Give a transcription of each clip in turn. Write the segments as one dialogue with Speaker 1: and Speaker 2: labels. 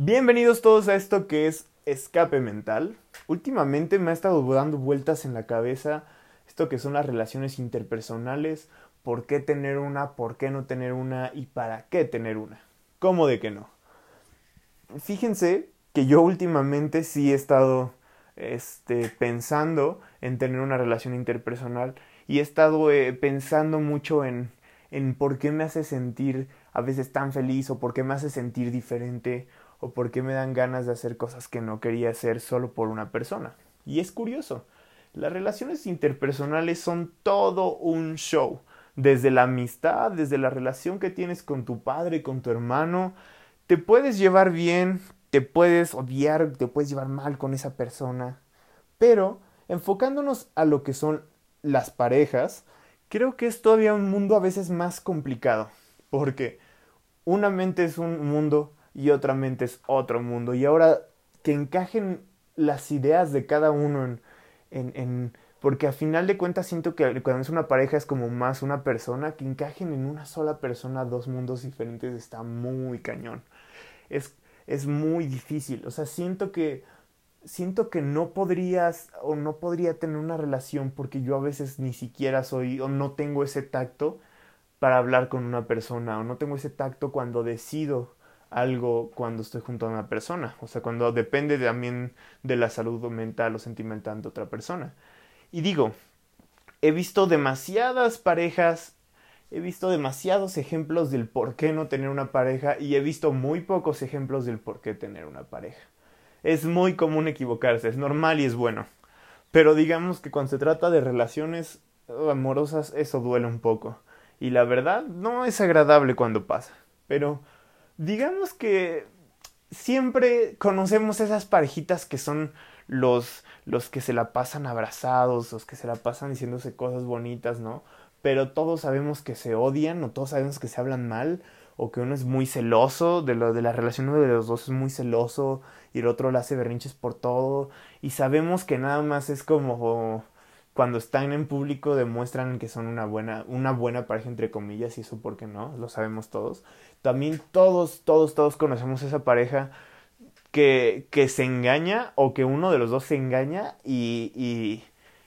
Speaker 1: Bienvenidos todos a esto que es escape mental. Últimamente me ha estado dando vueltas en la cabeza esto que son las relaciones interpersonales, por qué tener una, por qué no tener una y para qué tener una. ¿Cómo de que no? Fíjense que yo últimamente sí he estado este, pensando en tener una relación interpersonal y he estado eh, pensando mucho en, en por qué me hace sentir a veces tan feliz o por qué me hace sentir diferente o por qué me dan ganas de hacer cosas que no quería hacer solo por una persona. Y es curioso, las relaciones interpersonales son todo un show, desde la amistad, desde la relación que tienes con tu padre, con tu hermano, te puedes llevar bien, te puedes odiar, te puedes llevar mal con esa persona, pero enfocándonos a lo que son las parejas, creo que es todavía un mundo a veces más complicado, porque una mente es un mundo y otra mente es otro mundo, y ahora que encajen las ideas de cada uno en, en, en porque a final de cuentas siento que cuando es una pareja es como más una persona, que encajen en una sola persona dos mundos diferentes está muy cañón. Es, es muy difícil, o sea, siento que siento que no podrías o no podría tener una relación porque yo a veces ni siquiera soy o no tengo ese tacto para hablar con una persona o no tengo ese tacto cuando decido algo cuando estoy junto a una persona, o sea, cuando depende también de la salud mental o sentimental de otra persona. Y digo, he visto demasiadas parejas, he visto demasiados ejemplos del por qué no tener una pareja y he visto muy pocos ejemplos del por qué tener una pareja. Es muy común equivocarse, es normal y es bueno. Pero digamos que cuando se trata de relaciones amorosas, eso duele un poco. Y la verdad, no es agradable cuando pasa. Pero digamos que siempre conocemos esas parejitas que son los, los que se la pasan abrazados, los que se la pasan diciéndose cosas bonitas, ¿no? Pero todos sabemos que se odian, o todos sabemos que se hablan mal, o que uno es muy celoso, de, lo, de la relación uno de los dos es muy celoso, y el otro le hace berrinches por todo, y sabemos que nada más es como cuando están en público demuestran que son una buena, una buena pareja entre comillas, y eso porque no, lo sabemos todos. También todos, todos, todos conocemos esa pareja que, que se engaña o que uno de los dos se engaña y, y,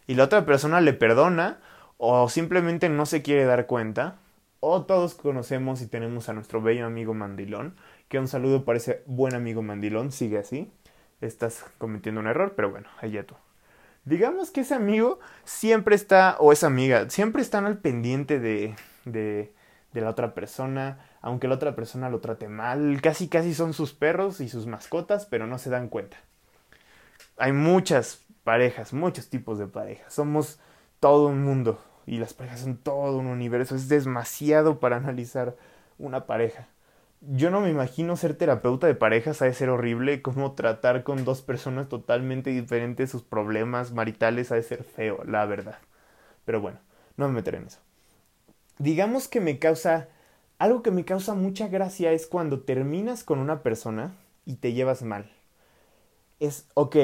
Speaker 1: y la otra persona le perdona o simplemente no se quiere dar cuenta. O todos conocemos y tenemos a nuestro bello amigo Mandilón, que un saludo para ese buen amigo Mandilón, sigue así. Estás cometiendo un error, pero bueno, allá tú digamos que ese amigo siempre está, o esa amiga, siempre están al pendiente de, de, de la otra persona, aunque la otra persona lo trate mal, casi casi son sus perros y sus mascotas, pero no se dan cuenta. Hay muchas parejas, muchos tipos de parejas, somos todo un mundo y las parejas son todo un universo, es demasiado para analizar una pareja yo no me imagino ser terapeuta de parejas, ha de ser horrible, como tratar con dos personas totalmente diferentes sus problemas maritales, ha de ser feo, la verdad. Pero bueno, no me meteré en eso. Digamos que me causa, algo que me causa mucha gracia es cuando terminas con una persona y te llevas mal. Es, ok,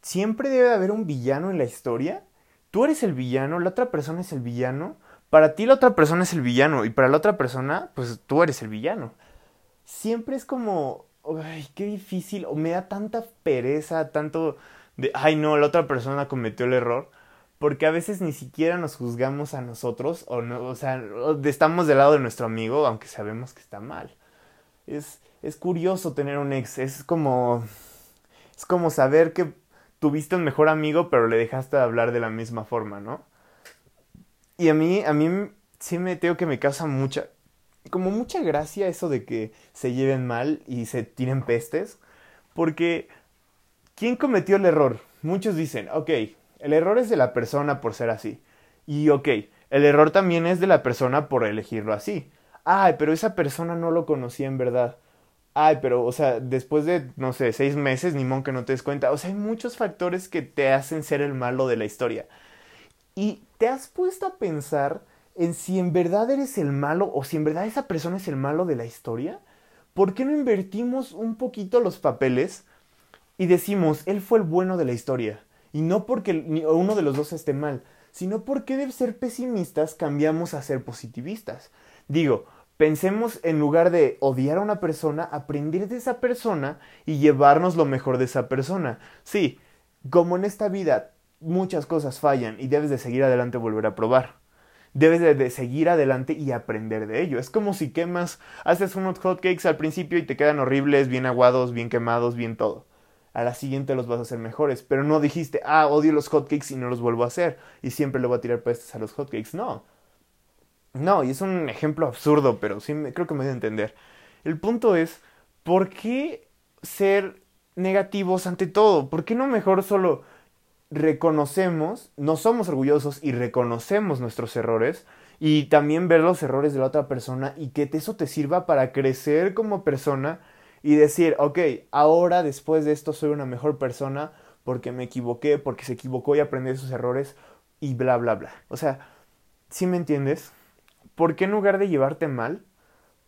Speaker 1: siempre debe haber un villano en la historia. Tú eres el villano, la otra persona es el villano. Para ti la otra persona es el villano y para la otra persona, pues tú eres el villano siempre es como, ay, qué difícil, o me da tanta pereza, tanto de, ay no, la otra persona cometió el error, porque a veces ni siquiera nos juzgamos a nosotros, o, no, o sea, estamos del lado de nuestro amigo, aunque sabemos que está mal. Es, es curioso tener un ex, es como, es como saber que tuviste un mejor amigo, pero le dejaste de hablar de la misma forma, ¿no? Y a mí, a mí sí me tengo que me causa mucha, como mucha gracia eso de que se lleven mal y se tiren pestes, porque ¿quién cometió el error? Muchos dicen, ok, el error es de la persona por ser así. Y ok, el error también es de la persona por elegirlo así. Ay, pero esa persona no lo conocía en verdad. Ay, pero, o sea, después de, no sé, seis meses, ni mon que no te des cuenta. O sea, hay muchos factores que te hacen ser el malo de la historia. Y te has puesto a pensar en si en verdad eres el malo o si en verdad esa persona es el malo de la historia? ¿Por qué no invertimos un poquito los papeles y decimos, él fue el bueno de la historia? Y no porque uno de los dos esté mal, sino porque de ser pesimistas cambiamos a ser positivistas. Digo, Pensemos en lugar de odiar a una persona, aprender de esa persona y llevarnos lo mejor de esa persona. Sí, como en esta vida muchas cosas fallan y debes de seguir adelante volver a probar. Debes de, seguir adelante y aprender de ello. Es como si quemas, haces unos hotcakes al principio y te quedan horribles, bien aguados, bien quemados, bien todo. A la siguiente los vas a hacer mejores, pero no dijiste, ah, odio los hotcakes y no los vuelvo a hacer y siempre le voy a tirar pestes a los hotcakes. No, no, y es un ejemplo absurdo, pero sí creo que me voy a entender. El punto es, ¿por qué ser negativos ante todo? ¿Por qué no mejor solo reconocemos, no somos orgullosos y reconocemos nuestros errores y también ver los errores de la otra persona y que eso te sirva para crecer como persona y decir, ok, ahora después de esto soy una mejor persona porque me equivoqué, porque se equivocó y aprendí de sus errores y bla, bla, bla. O sea, ¿sí me entiendes? ¿por qué en lugar de llevarte mal,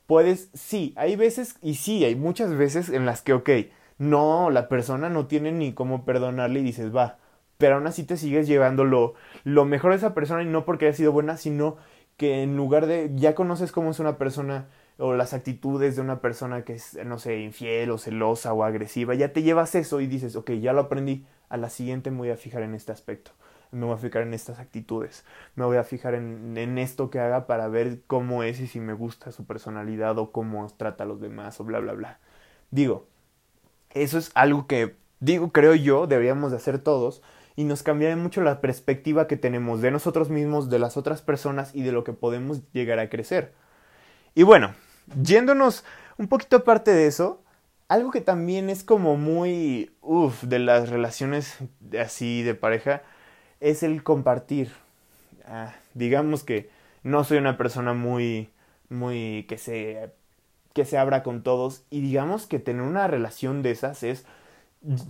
Speaker 1: puedes, sí, hay veces, y sí, hay muchas veces en las que, ok, no, la persona no tiene ni cómo perdonarle y dices, va, pero aún así te sigues llevando lo, mejor de esa persona y no porque haya sido buena, sino que en lugar de, ya conoces cómo es una persona o las actitudes de una persona que es, no sé, infiel o celosa o agresiva, ya te llevas eso y dices, ok, ya lo aprendí, a la siguiente me voy a fijar en este aspecto me voy a fijar en estas actitudes, me voy a fijar en, en, esto que haga para ver cómo es y si me gusta su personalidad o cómo trata a los demás o bla, bla, bla. Digo, eso es algo que, digo, creo yo, deberíamos de hacer todos y nos cambiaría mucho la perspectiva que tenemos de nosotros mismos, de las otras personas y de lo que podemos llegar a crecer. Y bueno, yéndonos un poquito aparte de eso, algo que también es como muy, uff, de las relaciones así de pareja, es el compartir. Ah, digamos que no soy una persona muy, muy que se, que se abra con todos y digamos que tener una relación de esas es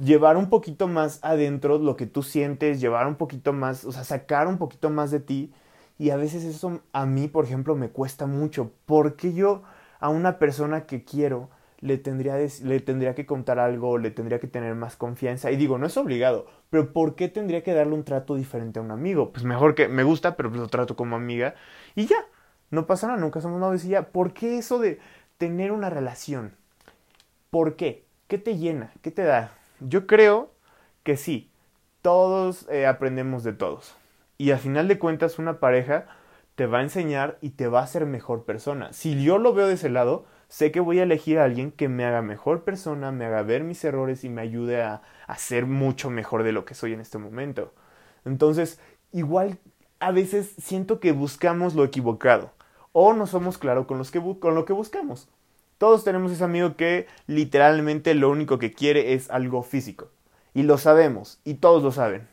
Speaker 1: llevar un poquito más adentro lo que tú sientes, llevar un poquito más, o sea, sacar un poquito más de ti y a veces eso a mí, por ejemplo, me cuesta mucho porque yo a una persona que quiero le tendría, le tendría que contar algo, le tendría que tener más confianza. Y digo, no es obligado, pero ¿por qué tendría que darle un trato diferente a un amigo? Pues mejor que me gusta, pero pues lo trato como amiga y ya, no pasa nada, nunca somos novios y ya. ¿Por qué eso de tener una relación? ¿Por qué? ¿Qué te llena? ¿Qué te da? Yo creo que sí, todos eh, aprendemos de todos. Y al final de cuentas una pareja te va a enseñar y te va a hacer mejor persona. Si yo lo veo de ese lado, sé que voy a elegir a alguien que me haga mejor persona, me haga ver mis errores y me ayude a, ser mucho mejor de lo que soy en este momento. Entonces, igual a veces siento que buscamos lo equivocado o no somos claros con lo que buscamos. Todos tenemos ese amigo que literalmente lo único que quiere es algo físico. Y lo sabemos, y todos lo saben.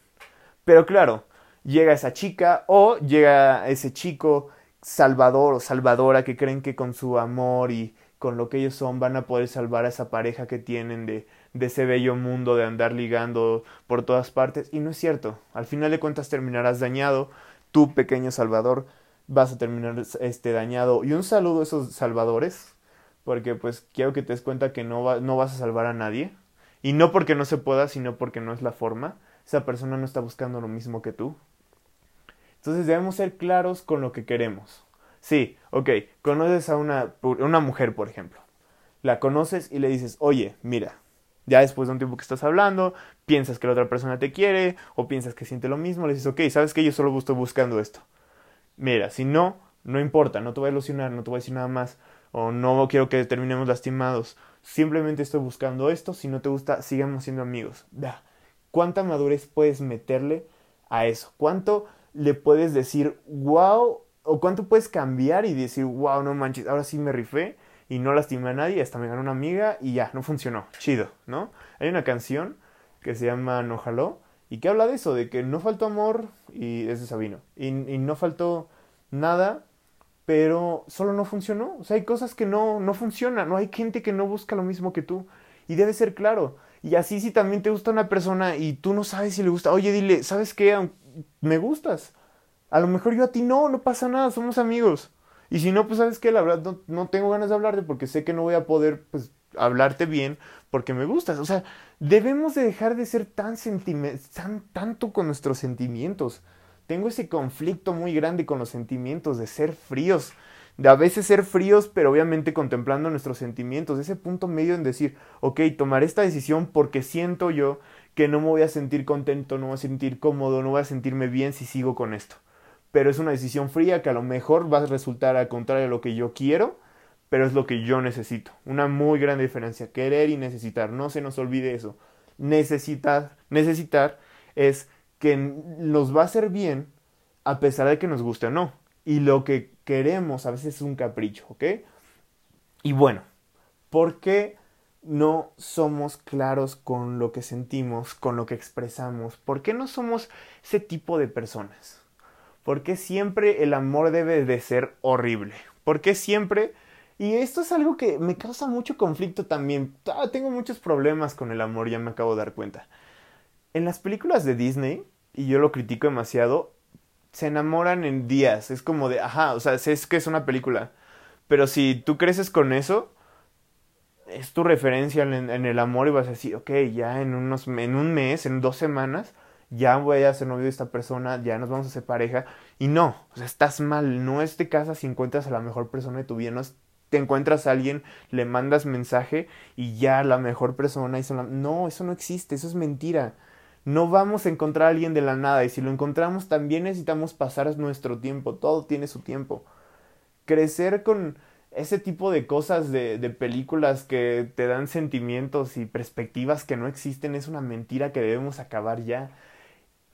Speaker 1: Pero claro, llega esa chica o llega ese chico salvador o salvadora que creen que con su amor y con lo que ellos son van a poder salvar a esa pareja que tienen de, de ese bello mundo de andar ligando por todas partes. Y no es cierto. Al final de cuentas terminarás dañado. Tú, pequeño salvador, vas a terminar este dañado. Y un saludo a esos salvadores. Porque pues quiero que te des cuenta que no, no vas a salvar a nadie. Y no porque no se pueda, sino porque no es la forma. Esa persona no está buscando lo mismo que tú. Entonces debemos ser claros con lo que queremos. Sí, ok, conoces a una, una mujer, por ejemplo. La conoces y le dices, oye, mira, ya después de un tiempo que estás hablando, piensas que la otra persona te quiere o piensas que siente lo mismo, le dices, ok, sabes que yo solo estoy buscando esto. Mira, si no, no importa, no te voy a ilusionar, no te voy a decir nada más, o no quiero que terminemos lastimados. Simplemente estoy buscando esto, si no te gusta, sigamos siendo amigos. Da. ¿Cuánta madurez puedes meterle a eso? ¿Cuánto le puedes decir, wow, o cuánto puedes cambiar y decir, wow, no manches, ahora sí me rifé y no lastimé a nadie, hasta me ganó una amiga y ya, no funcionó, chido, ¿no? Hay una canción que se llama No Jaló y que habla de eso, de que no faltó amor y es de Sabino, y, y no faltó nada, pero solo no funcionó, o sea, hay cosas que no, no funcionan, no hay gente que no busca lo mismo que tú y debe ser claro. Y así si también te gusta una persona y tú no sabes si le gusta, oye, dile, ¿sabes qué? Me gustas a lo mejor yo a ti no, no pasa nada, somos amigos. Y si no, pues sabes que la verdad no, tengo ganas de hablarte porque sé que no voy a poder pues, hablarte bien porque me gustas. O sea, debemos de dejar de ser tan, tan tanto con nuestros sentimientos. Tengo ese conflicto muy grande con los sentimientos, de ser fríos, de a veces ser fríos, pero obviamente contemplando nuestros sentimientos, ese punto medio en decir, ok, tomar esta decisión porque siento yo que no me voy a sentir contento, no voy a sentir cómodo, no voy a sentirme bien si sigo con esto. Pero es una decisión fría que a lo mejor va a resultar al contrario de lo que yo quiero, pero es lo que yo necesito. Una muy gran diferencia, querer y necesitar, no se nos olvide eso. Necesitar, necesitar es que nos va a hacer bien a pesar de que nos guste o no. Y lo que queremos a veces es un capricho, ¿ok? Y bueno, ¿por qué no somos claros con lo que sentimos, con lo que expresamos? ¿Por qué no somos ese tipo de personas? ¿Por qué siempre el amor debe de ser horrible? ¿Por qué siempre... Y esto es algo que me causa mucho conflicto también. Ah, tengo muchos problemas con el amor, ya me acabo de dar cuenta. En las películas de Disney, y yo lo critico demasiado, se enamoran en días. Es como de, ajá, o sea, es que es una película. Pero si tú creces con eso, es tu referencia en, el amor y vas a decir, ok, ya en, unos, en un mes, en dos semanas, ya voy a ser novio de esta persona, ya nos vamos a hacer pareja. Y no, o sea, estás mal, no es de casa si encuentras a la mejor persona de tu vida, no es te encuentras a alguien, le mandas mensaje y ya la mejor persona hizo la... No, eso no existe, eso es mentira. No vamos a encontrar a alguien de la nada y si lo encontramos también necesitamos pasar nuestro tiempo, todo tiene su tiempo. Crecer con ese tipo de cosas de, de, películas que te dan sentimientos y perspectivas que no existen es una mentira que debemos acabar ya.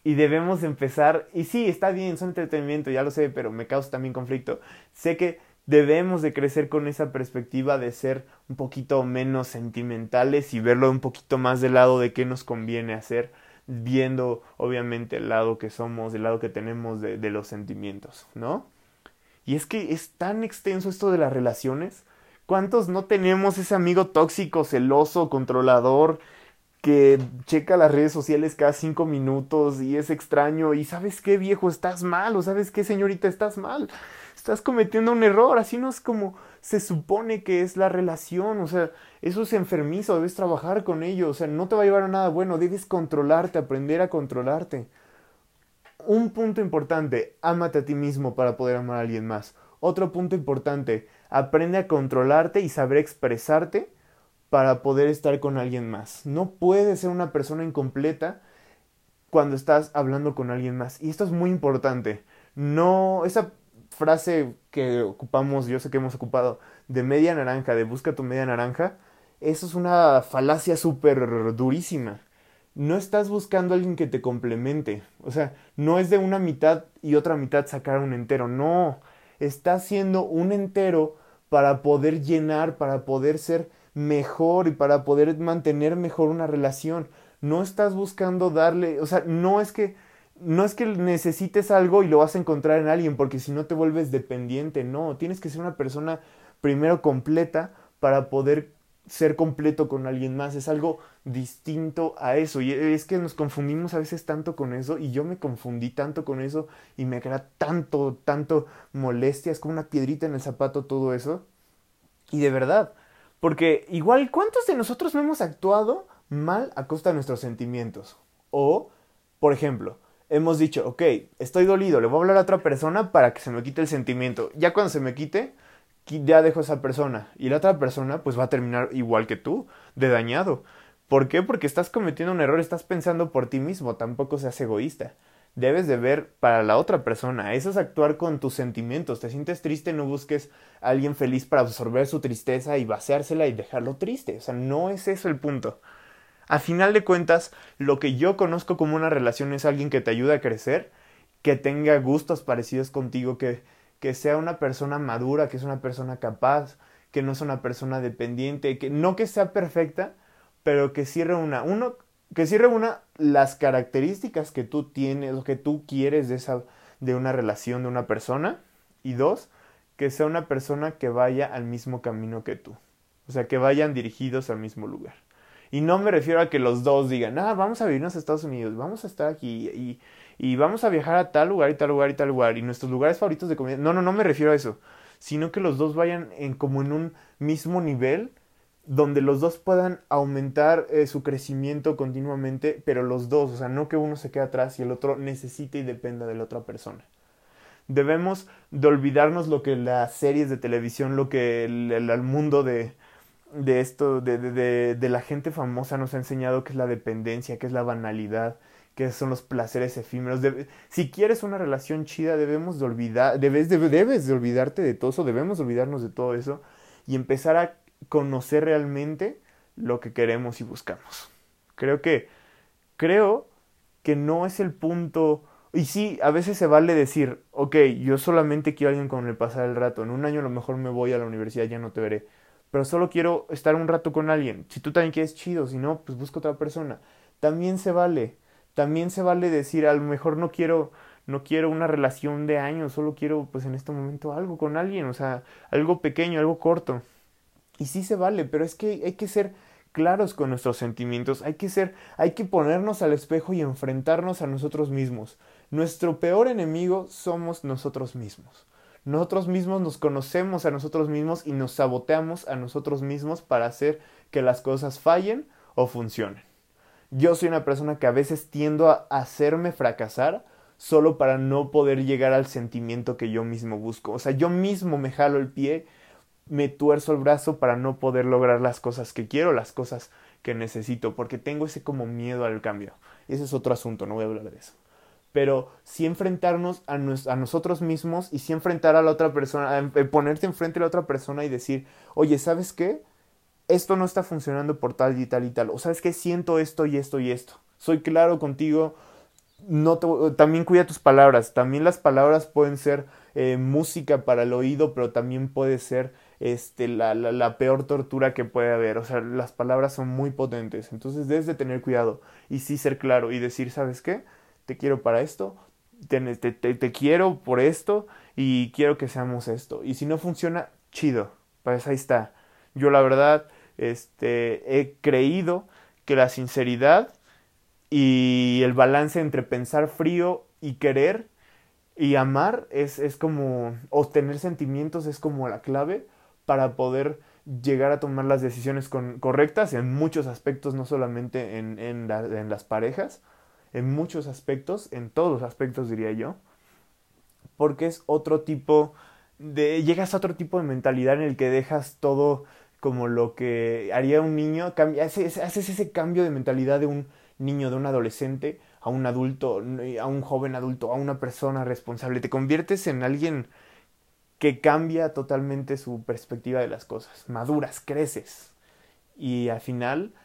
Speaker 1: Y debemos empezar, y sí, está bien, son entretenimiento, ya lo sé, pero me causa también conflicto. Sé que debemos de crecer con esa perspectiva de ser un poquito menos sentimentales y verlo un poquito más del lado de qué nos conviene hacer, viendo obviamente el lado que somos, el lado que tenemos de, los sentimientos, ¿no? Y es que es tan extenso esto de las relaciones. ¿Cuántos no tenemos ese amigo tóxico, celoso, controlador, que checa las redes sociales cada cinco minutos y es extraño? Y sabes qué, viejo, estás mal, o sabes qué, señorita, estás mal. Estás cometiendo un error, así no es como se supone que es la relación, o sea, eso es enfermizo, debes trabajar con ello, o sea, no te va a llevar a nada bueno, debes controlarte, aprender a controlarte. Un punto importante, ámate a ti mismo para poder amar a alguien más. Otro punto importante, aprende a controlarte y saber expresarte para poder estar con alguien más. No puedes ser una persona incompleta cuando estás hablando con alguien más. Y esto es muy importante. No, esa frase que ocupamos, yo sé que hemos ocupado, de media naranja, de busca tu media naranja, eso es una falacia súper durísima no estás buscando a alguien que te complemente. O sea, no es de una mitad y otra mitad sacar un entero. No, estás haciendo un entero para poder llenar, para poder ser mejor y para poder mantener mejor una relación. No estás buscando darle, o sea, no es que no es que necesites algo y lo vas a encontrar en alguien, porque si no te vuelves dependiente, no, tienes que ser una persona primero completa para poder ser completo con alguien más, es algo distinto a eso. Y es que nos confundimos a veces tanto con eso y yo me confundí tanto con eso y me crea tanto, tanto molestia, es como una piedrita en el zapato todo eso. Y de verdad, porque igual, ¿cuántos de nosotros no hemos actuado mal a costa de nuestros sentimientos? O, por ejemplo, hemos dicho, ok, estoy dolido, le voy a hablar a otra persona para que se me quite el sentimiento. Ya cuando se me quite, ya dejo a esa persona y la otra persona pues va a terminar igual que tú, de dañado. ¿Por qué? Porque estás cometiendo un error, estás pensando por ti mismo, tampoco seas egoísta. Debes de ver para la otra persona, eso es actuar con tus sentimientos. Te sientes triste, no busques a alguien feliz para absorber su tristeza y vaciársela y dejarlo triste. O sea, no es eso el punto. A final de cuentas, lo que yo conozco como una relación es alguien que te ayuda a crecer, que tenga gustos parecidos contigo, que que sea una persona madura, que es una persona capaz, que no es una persona dependiente, que no que sea perfecta, pero que sí reúna uno que sí reúna las características que tú tienes o que tú quieres de esa de una relación de una persona y dos, que sea una persona que vaya al mismo camino que tú. O sea, que vayan dirigidos al mismo lugar. Y no me refiero a que los dos digan, ah, vamos a vivirnos a Estados Unidos, vamos a estar aquí y, y vamos a viajar a tal lugar y tal lugar y tal lugar y nuestros lugares favoritos de comida. No, no, no me refiero a eso, sino que los dos vayan en como en un mismo nivel donde los dos puedan aumentar eh, su crecimiento continuamente, pero los dos, o sea, no que uno se quede atrás y el otro necesite y dependa de la otra persona. Debemos de olvidarnos lo que las series de televisión, lo que el, mundo de, de esto, de, de, de, la gente famosa nos ha enseñado que es la dependencia, que es la banalidad, que son los placeres efímeros. si quieres una relación chida, debemos de olvidar, debes de, debes de olvidarte de todo eso, debemos olvidarnos de todo eso y empezar a conocer realmente lo que queremos y buscamos. Creo que, creo que no es el punto y sí, a veces se vale decir, ok, yo solamente quiero a alguien con el pasar el rato. En un año a lo mejor me voy a la universidad, ya no te veré. Pero solo quiero estar un rato con alguien. Si tú también quieres chido, si no, pues busca otra persona. También se vale. También se vale decir, a lo mejor no quiero, no quiero una relación de años, solo quiero, pues en este momento algo con alguien, o sea, algo pequeño, algo corto. Y sí se vale, pero es que hay que ser claros con nuestros sentimientos, hay que ser, hay que ponernos al espejo y enfrentarnos a nosotros mismos. Nuestro peor enemigo somos nosotros mismos. Nosotros mismos nos conocemos a nosotros mismos y nos saboteamos a nosotros mismos para hacer que las cosas fallen o funcionen. Yo soy una persona que a veces tiendo a hacerme fracasar solo para no poder llegar al sentimiento que yo mismo busco. O sea, yo mismo me jalo el pie me tuerzo el brazo para no poder lograr las cosas que quiero, las cosas que necesito, porque tengo ese como miedo al cambio. Ese es otro asunto, no voy a hablar de eso. Pero sí enfrentarnos a, a nosotros mismos y sí enfrentar a la otra persona, eh, ponerte enfrente a la otra persona y decir, oye, ¿sabes qué? Esto no está funcionando por tal y tal y tal. O sabes qué, siento esto y esto y esto. Soy claro contigo. No también cuida tus palabras. También las palabras pueden ser eh, música para el oído, pero también puede ser este, la, la, peor tortura que puede haber. O sea, las palabras son muy potentes. Entonces debes de tener cuidado y sí ser claro y decir, ¿sabes qué? Te quiero para esto, te, te, te, quiero por esto y quiero que seamos esto. Y si no funciona, chido. Pues ahí está. Yo la verdad este, he creído que la sinceridad y el balance entre pensar frío y querer y amar es, es como, obtener sentimientos es como la clave para poder llegar a tomar las decisiones correctas en muchos aspectos, no solamente en, en, las parejas, en muchos aspectos, en todos los aspectos diría yo, porque es otro tipo de, llegas a otro tipo de mentalidad en el que dejas todo como lo que haría un niño, haces, haces ese cambio de mentalidad de un niño, de un adolescente, a un adulto, a un joven adulto, a una persona responsable, te conviertes en alguien que cambia totalmente su perspectiva de las cosas. Maduras, creces. Y al final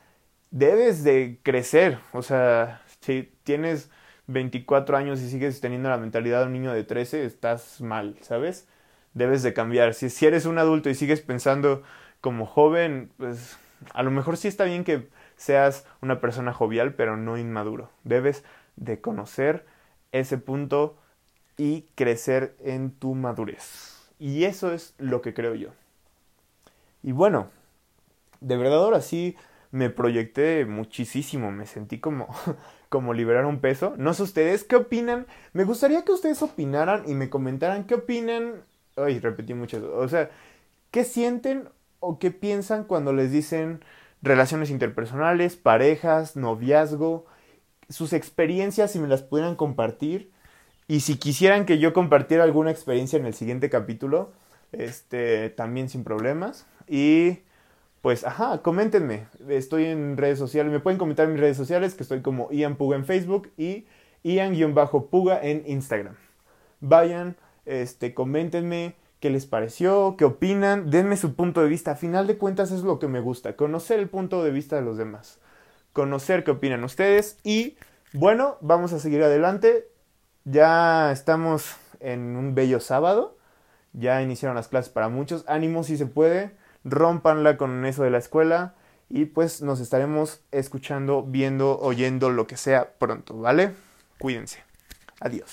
Speaker 1: debes de crecer. O sea, si tienes 24 años y sigues teniendo la mentalidad de un niño de 13, estás mal, ¿sabes? Debes de cambiar. Si, eres un adulto y sigues pensando como joven, pues a lo mejor sí está bien que seas una persona jovial, pero no inmaduro. Debes de conocer ese punto y crecer en tu madurez. Y eso es lo que creo yo. Y bueno, de verdad ahora sí me proyecté muchísimo, me sentí como, como liberar un peso. No sé ustedes, ¿qué opinan? Me gustaría que ustedes opinaran y me comentaran qué opinan. Ay, repetí mucho. O sea, ¿qué sienten o qué piensan cuando les dicen relaciones interpersonales, parejas, noviazgo? Sus experiencias, si me las pudieran compartir. Y si quisieran que yo compartiera alguna experiencia en el siguiente capítulo, este, también sin problemas. Y pues, ajá, coméntenme. Estoy en redes sociales. Me pueden comentar en mis redes sociales, que estoy como Ian Puga en Facebook y Ian-Puga en Instagram. Vayan, este, coméntenme qué les pareció, qué opinan, denme su punto de vista. A final de cuentas es lo que me gusta, conocer el punto de vista de los demás. Conocer qué opinan ustedes y bueno, vamos a seguir adelante. Ya estamos en un bello sábado. Ya iniciaron las clases para muchos. Ánimo si se puede. Rompanla con eso de la escuela. Y pues nos estaremos escuchando, viendo, oyendo lo que sea pronto, ¿vale? Cuídense. Adiós.